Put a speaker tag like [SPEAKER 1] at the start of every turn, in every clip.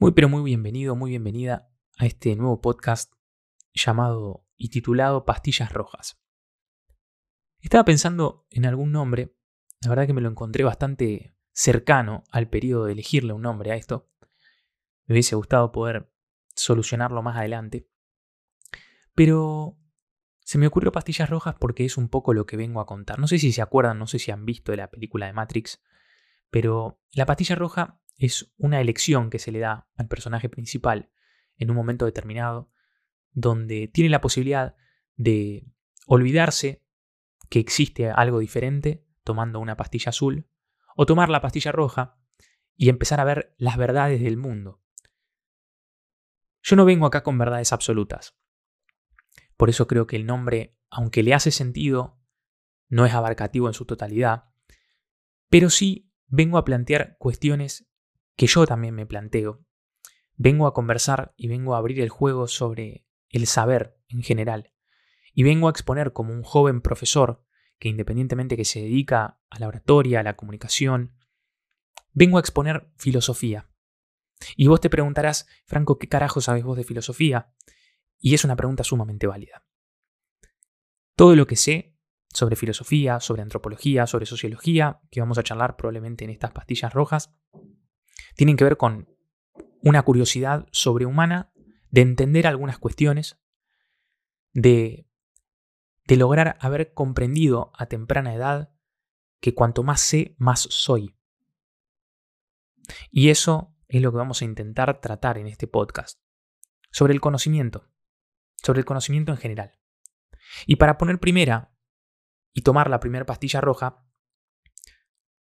[SPEAKER 1] Muy pero muy bienvenido, muy bienvenida a este nuevo podcast llamado y titulado Pastillas Rojas. Estaba pensando en algún nombre, la verdad que me lo encontré bastante cercano al periodo de elegirle un nombre a esto. Me hubiese gustado poder solucionarlo más adelante. Pero se me ocurrió Pastillas Rojas porque es un poco lo que vengo a contar. No sé si se acuerdan, no sé si han visto de la película de Matrix, pero la pastilla roja es una elección que se le da al personaje principal en un momento determinado, donde tiene la posibilidad de olvidarse que existe algo diferente tomando una pastilla azul, o tomar la pastilla roja y empezar a ver las verdades del mundo. Yo no vengo acá con verdades absolutas. Por eso creo que el nombre, aunque le hace sentido, no es abarcativo en su totalidad, pero sí vengo a plantear cuestiones que yo también me planteo. Vengo a conversar y vengo a abrir el juego sobre el saber en general. Y vengo a exponer como un joven profesor que independientemente que se dedica a la oratoria, a la comunicación, vengo a exponer filosofía. Y vos te preguntarás, Franco, ¿qué carajo sabes vos de filosofía? Y es una pregunta sumamente válida. Todo lo que sé sobre filosofía, sobre antropología, sobre sociología, que vamos a charlar probablemente en estas pastillas rojas, tienen que ver con una curiosidad sobrehumana de entender algunas cuestiones, de, de lograr haber comprendido a temprana edad que cuanto más sé, más soy. Y eso es lo que vamos a intentar tratar en este podcast, sobre el conocimiento, sobre el conocimiento en general. Y para poner primera y tomar la primera pastilla roja,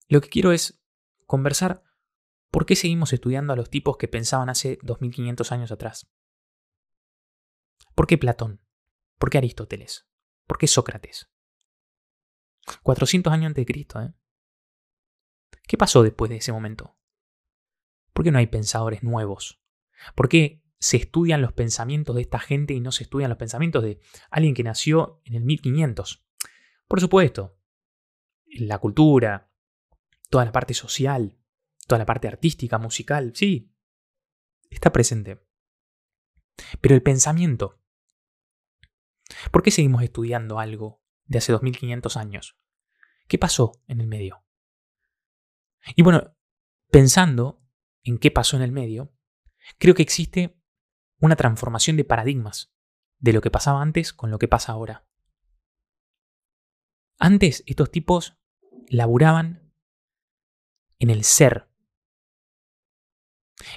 [SPEAKER 1] lo que quiero es conversar ¿Por qué seguimos estudiando a los tipos que pensaban hace 2500 años atrás? ¿Por qué Platón? ¿Por qué Aristóteles? ¿Por qué Sócrates? 400 años antes de Cristo, ¿eh? ¿Qué pasó después de ese momento? ¿Por qué no hay pensadores nuevos? ¿Por qué se estudian los pensamientos de esta gente y no se estudian los pensamientos de alguien que nació en el 1500? Por supuesto, la cultura, toda la parte social, toda la parte artística, musical, sí, está presente. Pero el pensamiento. ¿Por qué seguimos estudiando algo de hace 2500 años? ¿Qué pasó en el medio? Y bueno, pensando en qué pasó en el medio, creo que existe una transformación de paradigmas de lo que pasaba antes con lo que pasa ahora. Antes estos tipos laburaban en el ser,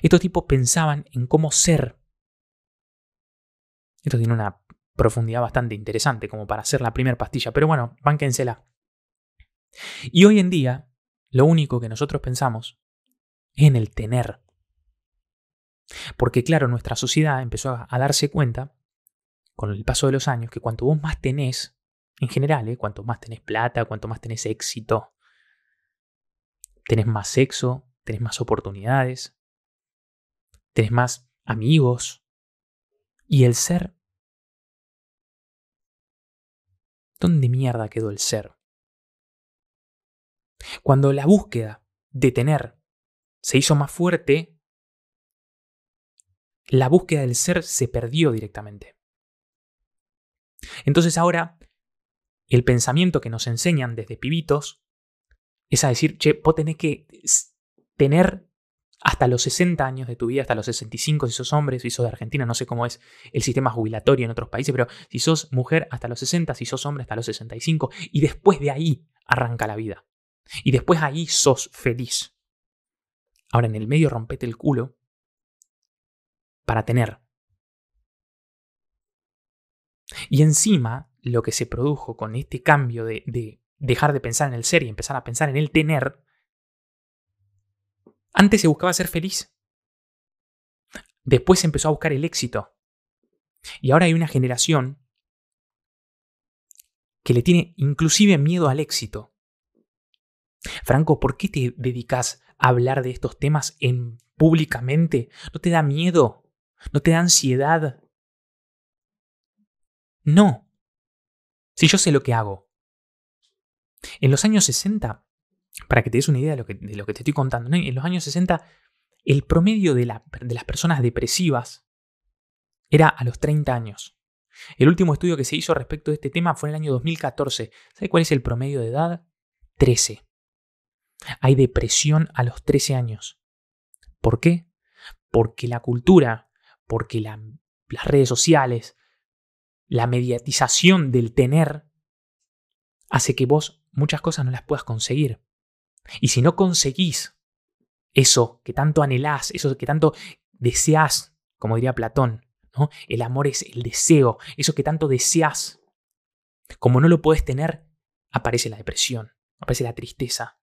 [SPEAKER 1] estos tipos pensaban en cómo ser. Esto tiene una profundidad bastante interesante como para hacer la primera pastilla, pero bueno, bánquensela. Y hoy en día, lo único que nosotros pensamos es en el tener. Porque claro, nuestra sociedad empezó a, darse cuenta, con el paso de los años, que cuanto vos más tenés, en general, ¿eh? cuanto más tenés plata, cuanto más tenés éxito, tenés más sexo, tenés más oportunidades, tenés más amigos. ¿Y el ser? ¿Dónde mierda quedó el ser? Cuando la búsqueda de tener se hizo más fuerte, la búsqueda del ser se perdió directamente. Entonces ahora, el pensamiento que nos enseñan desde pibitos es a decir, che, vos tenés que tener hasta los 60 años de tu vida, hasta los 65 si sos hombre, si sos de Argentina, no sé cómo es el sistema jubilatorio en otros países, pero si sos mujer hasta los 60, si sos hombre hasta los 65, y después de ahí arranca la vida. Y después ahí sos feliz. Ahora en el medio rompete el culo para tener. Y encima, lo que se produjo con este cambio de, de dejar de pensar en el ser y empezar a pensar en el tener, antes se buscaba ser feliz. Después se empezó a buscar el éxito. Y ahora hay una generación que le tiene inclusive miedo al éxito. Franco, ¿por qué te dedicas a hablar de estos temas en públicamente? ¿No te da miedo? ¿No te da ansiedad? No. Si yo sé lo que hago. En los años 60 para que te des una idea de lo que, te estoy contando, en los años 60 el promedio de, las personas depresivas era a los 30 años. El último estudio que se hizo respecto de este tema fue en el año 2014. ¿Sabe cuál es el promedio de edad? 13. Hay depresión a los 13 años. ¿Por qué? Porque la cultura, porque las redes sociales, la mediatización del tener hace que vos muchas cosas no las puedas conseguir. Y si no conseguís eso que tanto anhelás, eso que tanto deseás, como diría Platón. El amor es el deseo, eso que tanto deseas. Como no lo puedes tener, aparece la depresión, aparece la tristeza.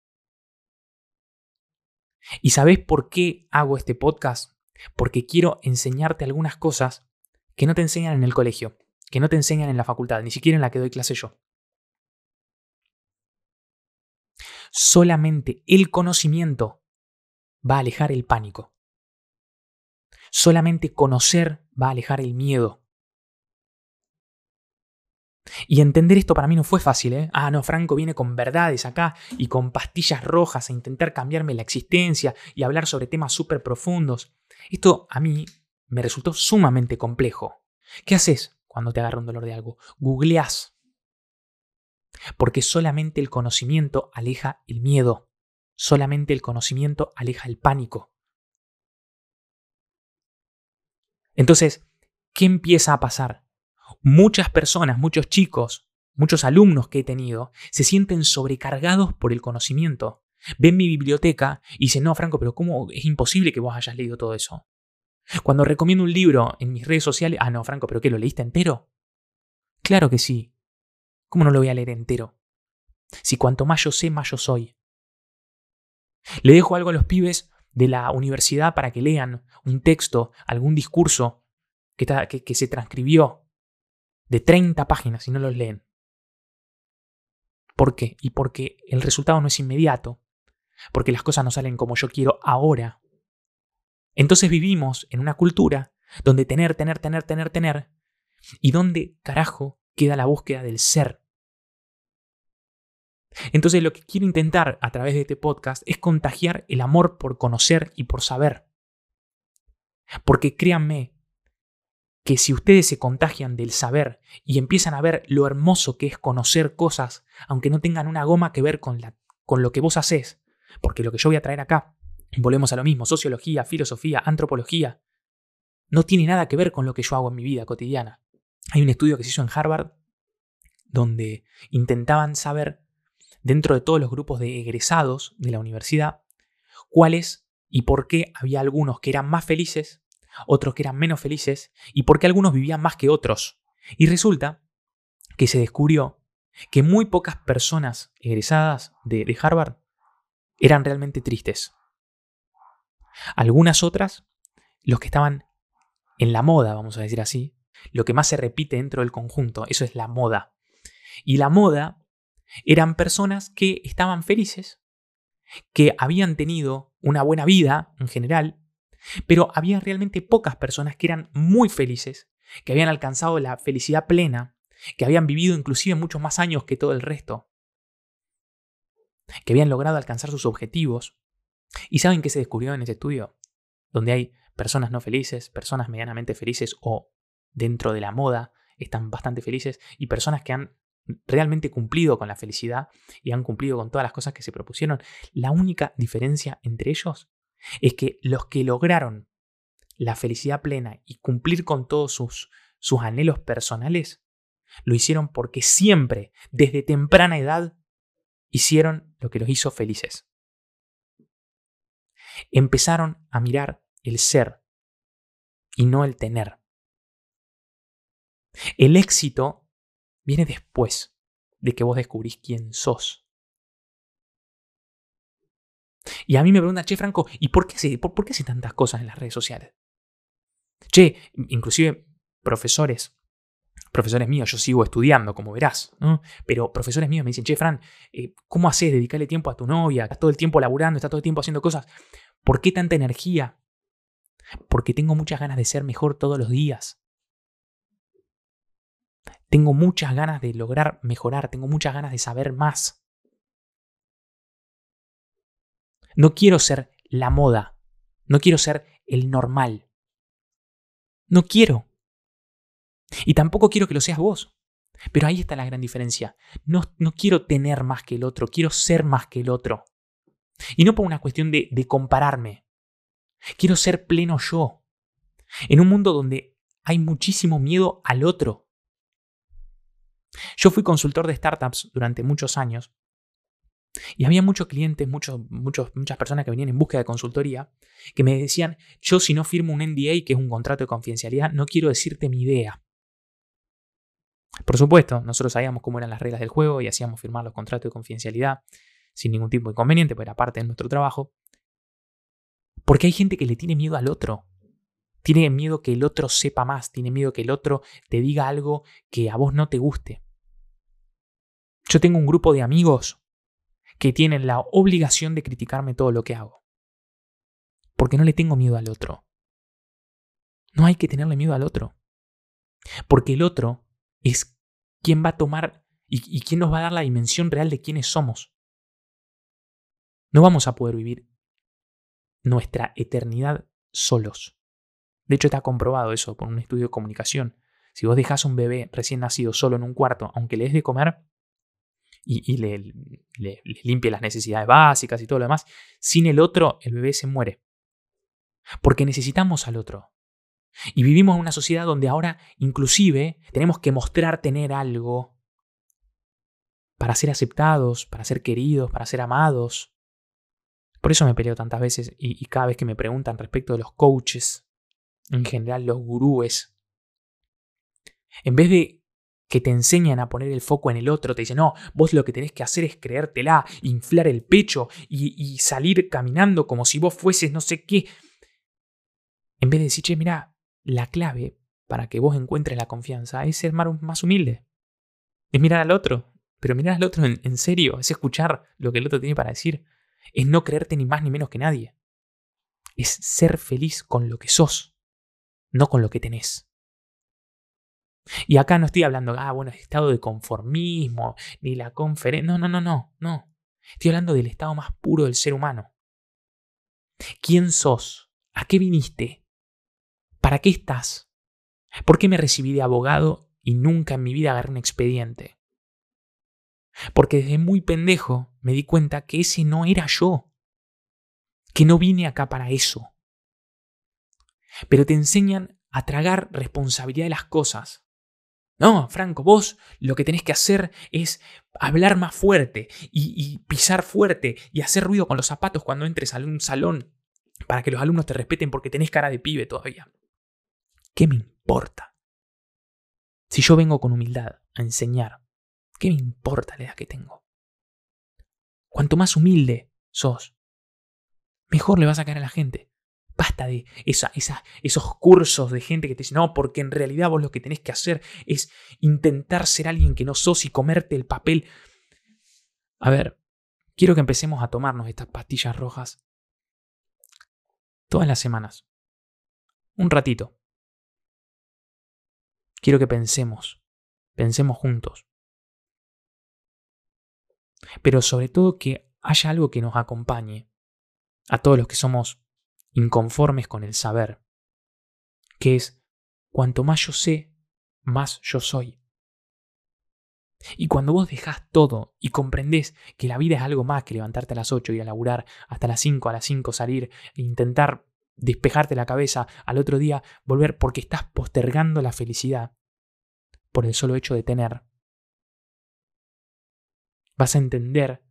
[SPEAKER 1] ¿Y sabés por qué hago este podcast? Porque quiero enseñarte algunas cosas que no te enseñan en el colegio, que no te enseñan en la facultad, ni siquiera en la que doy clase yo. Solamente el conocimiento va a alejar el pánico. Solamente conocer va a alejar el miedo. Y entender esto para mí no fue fácil, ¿eh? Ah, no, Franco viene con verdades acá y con pastillas rojas a intentar cambiarme la existencia y hablar sobre temas súper profundos. Esto a mí me resultó sumamente complejo. ¿Qué haces cuando te agarra un dolor de algo? Googleás. Porque solamente el conocimiento aleja el miedo. Solamente el conocimiento aleja el pánico. Entonces, ¿qué empieza a pasar? Muchas personas, muchos chicos, muchos alumnos que he tenido, se sienten sobrecargados por el conocimiento. Ven mi biblioteca y dicen, no, Franco, pero ¿cómo es imposible que vos hayas leído todo eso? Cuando recomiendo un libro en mis redes sociales, ah, no, Franco, pero ¿qué? ¿Lo leíste entero? Claro que sí. ¿Cómo no lo voy a leer entero? Si cuanto más yo sé, más yo soy. Le dejo algo a los pibes de la universidad para que lean un texto, algún discurso que, que, se transcribió de 30 páginas y no los leen. ¿Por qué? Y porque el resultado no es inmediato, porque las cosas no salen como yo quiero ahora. Entonces vivimos en una cultura donde tener, tener, tener, tener, tener, y donde carajo queda la búsqueda del ser. Entonces lo que quiero intentar a través de este podcast es contagiar el amor por conocer y por saber. Porque créanme que si ustedes se contagian del saber y empiezan a ver lo hermoso que es conocer cosas, aunque no tengan una goma que ver con, la, con lo que vos haces, porque lo que yo voy a traer acá, volvemos a lo mismo, sociología, filosofía, antropología, no tiene nada que ver con lo que yo hago en mi vida cotidiana. Hay un estudio que se hizo en Harvard donde intentaban saber dentro de todos los grupos de egresados de la universidad cuáles y por qué había algunos que eran más felices, otros que eran menos felices y por qué algunos vivían más que otros. Y resulta que se descubrió que muy pocas personas egresadas de, de Harvard eran realmente tristes. Algunas otras, los que estaban en la moda, vamos a decir así, lo que más se repite dentro del conjunto, eso es la moda. Y la moda eran personas que estaban felices, que habían tenido una buena vida en general, pero había realmente pocas personas que eran muy felices, que habían alcanzado la felicidad plena, que habían vivido inclusive muchos más años que todo el resto, que habían logrado alcanzar sus objetivos. ¿Y saben qué se descubrió en ese estudio? Donde hay personas no felices, personas medianamente felices o dentro de la moda están bastante felices y personas que han realmente cumplido con la felicidad y han cumplido con todas las cosas que se propusieron. La única diferencia entre ellos es que los que lograron la felicidad plena y cumplir con todos sus, sus anhelos personales, lo hicieron porque siempre, desde temprana edad, hicieron lo que los hizo felices. Empezaron a mirar el ser y no el tener. El éxito viene después de que vos descubrís quién sos. Y a mí me pregunta, che, Franco, ¿y por qué, hace, por, qué hace tantas cosas en las redes sociales? Che, inclusive profesores, profesores míos, yo sigo estudiando, como verás, pero profesores míos me dicen, che, Fran, eh, ¿cómo haces dedicarle tiempo a tu novia? Estás todo el tiempo laburando, estás todo el tiempo haciendo cosas. ¿Por qué tanta energía? Porque tengo muchas ganas de ser mejor todos los días. Tengo muchas ganas de lograr mejorar, tengo muchas ganas de saber más. No quiero ser la moda, No quiero ser el normal. No quiero. Y tampoco quiero que lo seas vos. Pero ahí está la gran diferencia. No, no quiero tener más que el otro, quiero ser más que el otro. Y no por una cuestión de, de compararme. Quiero ser pleno yo. En un mundo donde hay muchísimo miedo al otro. Yo fui consultor de startups durante muchos años y había muchos clientes, muchos, muchos, muchas personas que venían en búsqueda de consultoría que me decían, yo si no firmo un NDA, que es un contrato de confidencialidad, no quiero decirte mi idea. Por supuesto, nosotros sabíamos cómo eran las reglas del juego y hacíamos firmar los contratos de confidencialidad sin ningún tipo de inconveniente, porque era parte de nuestro trabajo. Porque hay gente que le tiene miedo al otro. Tiene miedo que el otro sepa más, tiene miedo que el otro te diga algo que a vos no te guste. Yo tengo un grupo de amigos que tienen la obligación de criticarme todo lo que hago. Porque no le tengo miedo al otro. No hay que tenerle miedo al otro. Porque el otro es quien va a tomar y, y quien nos va a dar la dimensión real de quiénes somos. No vamos a poder vivir nuestra eternidad solos. De hecho, está comprobado eso por un estudio de comunicación. Si vos dejas a un bebé recién nacido solo en un cuarto, aunque le des de comer y, le, le, limpie las necesidades básicas y todo lo demás, sin el otro el bebé se muere. Porque necesitamos al otro. Y vivimos en una sociedad donde ahora inclusive tenemos que mostrar tener algo para ser aceptados, para ser queridos, para ser amados. Por eso me peleo tantas veces y, y cada vez que me preguntan respecto de los coaches, en general los gurúes, en vez de que te enseñan a poner el foco en el otro, te dicen, no, vos lo que tenés que hacer es creértela, inflar el pecho y, y salir caminando como si vos fueses no sé qué. En vez de decir, che, mira, la clave para que vos encuentres la confianza es ser más humilde. Es mirar al otro, pero mirar al otro en, en serio, es escuchar lo que el otro tiene para decir. Es no creerte ni más ni menos que nadie. Es ser feliz con lo que sos no con lo que tenés. Y acá no estoy hablando, ah, bueno, estado de conformismo, ni la conferencia. No, no, no, no, no. Estoy hablando del estado más puro del ser humano. ¿Quién sos? ¿A qué viniste? ¿Para qué estás? ¿Por qué me recibí de abogado y nunca en mi vida agarré un expediente? Porque desde muy pendejo me di cuenta que ese no era yo. Que no vine acá para eso pero te enseñan a tragar responsabilidad de las cosas. No, Franco, vos lo que tenés que hacer es hablar más fuerte y, pisar fuerte y hacer ruido con los zapatos cuando entres a un salón para que los alumnos te respeten porque tenés cara de pibe todavía. ¿Qué me importa? Si yo vengo con humildad a enseñar, ¿qué me importa la edad que tengo? Cuanto más humilde sos, mejor le vas a caer a la gente. Basta de esa, esos cursos de gente que te dice, no, porque en realidad vos lo que tenés que hacer es intentar ser alguien que no sos y comerte el papel. A ver, quiero que empecemos a tomarnos estas pastillas rojas todas las semanas. Un ratito. Quiero que pensemos, pensemos juntos. Pero sobre todo que haya algo que nos acompañe a todos los que somos inconformes con el saber, que es, cuanto más yo sé, más yo soy. Y cuando vos dejás todo y comprendés que la vida es algo más que levantarte a las 8 y a laburar hasta las 5, a las 5 salir e intentar despejarte la cabeza al otro día, volver porque estás postergando la felicidad por el solo hecho de tener, vas a entender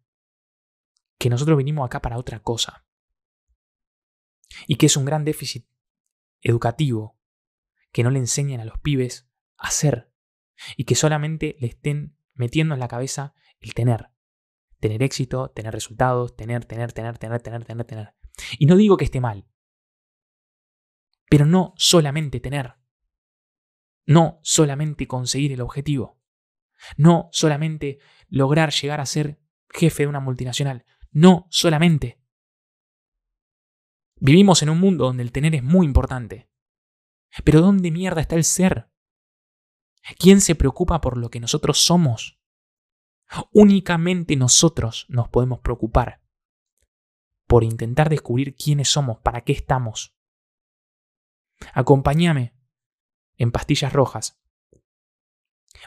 [SPEAKER 1] que nosotros vinimos acá para otra cosa y que es un gran déficit educativo que no le enseñan a los pibes a hacer y que solamente le estén metiendo en la cabeza el tener. Tener éxito, tener resultados, tener, tener, tener, tener, tener, tener, tener. Y no digo que esté mal, pero no solamente tener. No solamente conseguir el objetivo. No solamente lograr llegar a ser jefe de una multinacional. No solamente. Vivimos en un mundo donde el tener es muy importante. Pero ¿dónde mierda está el ser? ¿Quién se preocupa por lo que nosotros somos? Únicamente nosotros nos podemos preocupar por intentar descubrir quiénes somos, para qué estamos. Acompáñame en Pastillas Rojas.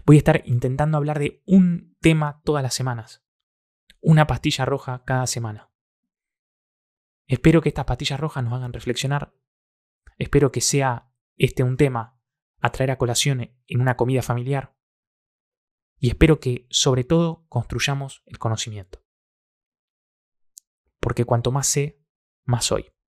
[SPEAKER 1] Voy a estar intentando hablar de un tema todas las semanas. Una pastilla roja cada semana. Espero que estas pastillas rojas nos hagan reflexionar. Espero que sea este un tema a traer a colación en una comida familiar. Y espero que, sobre todo, construyamos el conocimiento. Porque cuanto más sé, más soy.